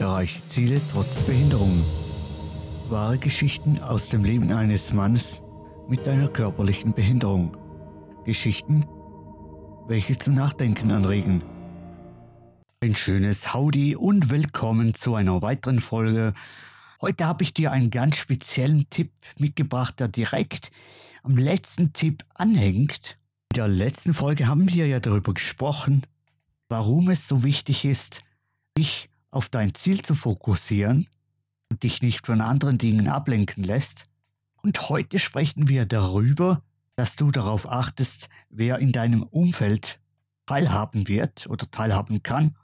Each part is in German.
Erreiche Ziele trotz Behinderung. Wahre Geschichten aus dem Leben eines Mannes mit einer körperlichen Behinderung. Geschichten, welche zum Nachdenken anregen. Ein schönes Howdy und willkommen zu einer weiteren Folge. Heute habe ich dir einen ganz speziellen Tipp mitgebracht, der direkt am letzten Tipp anhängt. In der letzten Folge haben wir ja darüber gesprochen, warum es so wichtig ist, dich auf dein Ziel zu fokussieren und dich nicht von anderen Dingen ablenken lässt. Und heute sprechen wir darüber, dass du darauf achtest, wer in deinem Umfeld teilhaben wird oder teilhaben kann.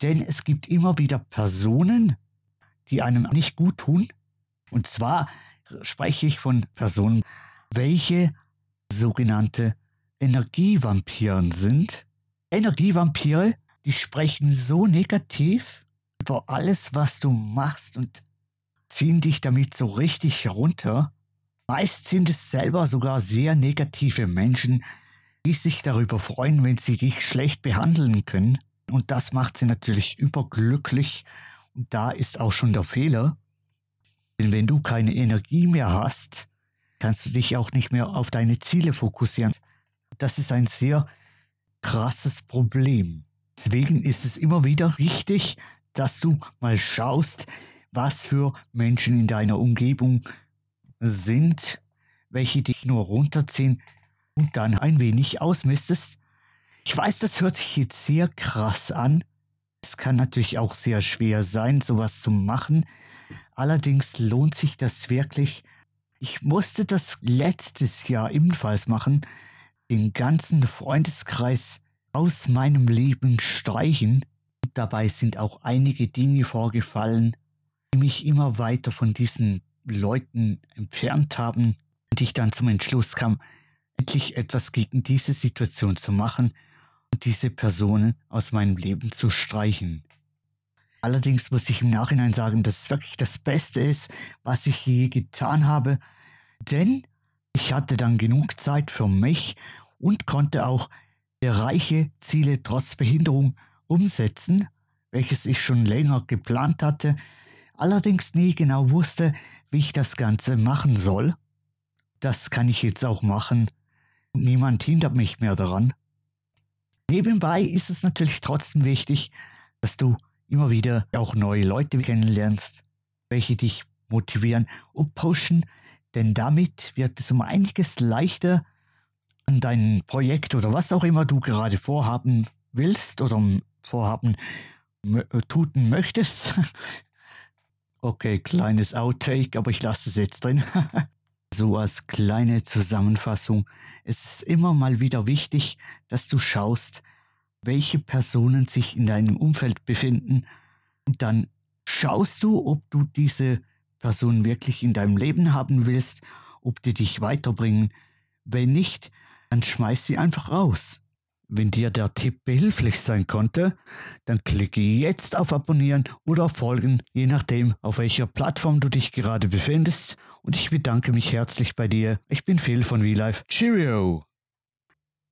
Denn es gibt immer wieder Personen, die einem nicht gut tun. Und zwar spreche ich von Personen, welche sogenannte Energievampiren sind. Energievampire, die sprechen so negativ über alles, was du machst und ziehen dich damit so richtig runter. Meist sind es selber sogar sehr negative Menschen, die sich darüber freuen, wenn sie dich schlecht behandeln können. Und das macht sie natürlich überglücklich. Und da ist auch schon der Fehler. Denn wenn du keine Energie mehr hast, kannst du dich auch nicht mehr auf deine Ziele fokussieren. Das ist ein sehr krasses Problem. Deswegen ist es immer wieder wichtig, dass du mal schaust, was für Menschen in deiner Umgebung sind, welche dich nur runterziehen und dann ein wenig ausmistest. Ich weiß, das hört sich jetzt sehr krass an. Es kann natürlich auch sehr schwer sein, sowas zu machen. Allerdings lohnt sich das wirklich. Ich musste das letztes Jahr ebenfalls machen, den ganzen Freundeskreis aus meinem Leben streichen dabei sind auch einige Dinge vorgefallen, die mich immer weiter von diesen Leuten entfernt haben und ich dann zum Entschluss kam, endlich etwas gegen diese Situation zu machen und diese Personen aus meinem Leben zu streichen. Allerdings muss ich im Nachhinein sagen, dass es wirklich das Beste ist, was ich je getan habe, denn ich hatte dann genug Zeit für mich und konnte auch reiche Ziele trotz Behinderung umsetzen, welches ich schon länger geplant hatte, allerdings nie genau wusste, wie ich das Ganze machen soll. Das kann ich jetzt auch machen. Niemand hindert mich mehr daran. Nebenbei ist es natürlich trotzdem wichtig, dass du immer wieder auch neue Leute kennenlernst, welche dich motivieren und pushen, denn damit wird es um einiges leichter an dein Projekt oder was auch immer du gerade vorhaben willst oder Vorhaben äh, tuten möchtest. okay, kleines Outtake, aber ich lasse es jetzt drin. so als kleine Zusammenfassung. Es ist immer mal wieder wichtig, dass du schaust, welche Personen sich in deinem Umfeld befinden und dann schaust du, ob du diese Personen wirklich in deinem Leben haben willst, ob die dich weiterbringen. Wenn nicht, dann schmeiß sie einfach raus. Wenn dir der Tipp behilflich sein konnte, dann klicke jetzt auf Abonnieren oder auf Folgen, je nachdem, auf welcher Plattform du dich gerade befindest. Und ich bedanke mich herzlich bei dir. Ich bin Phil von VLife. Cheerio!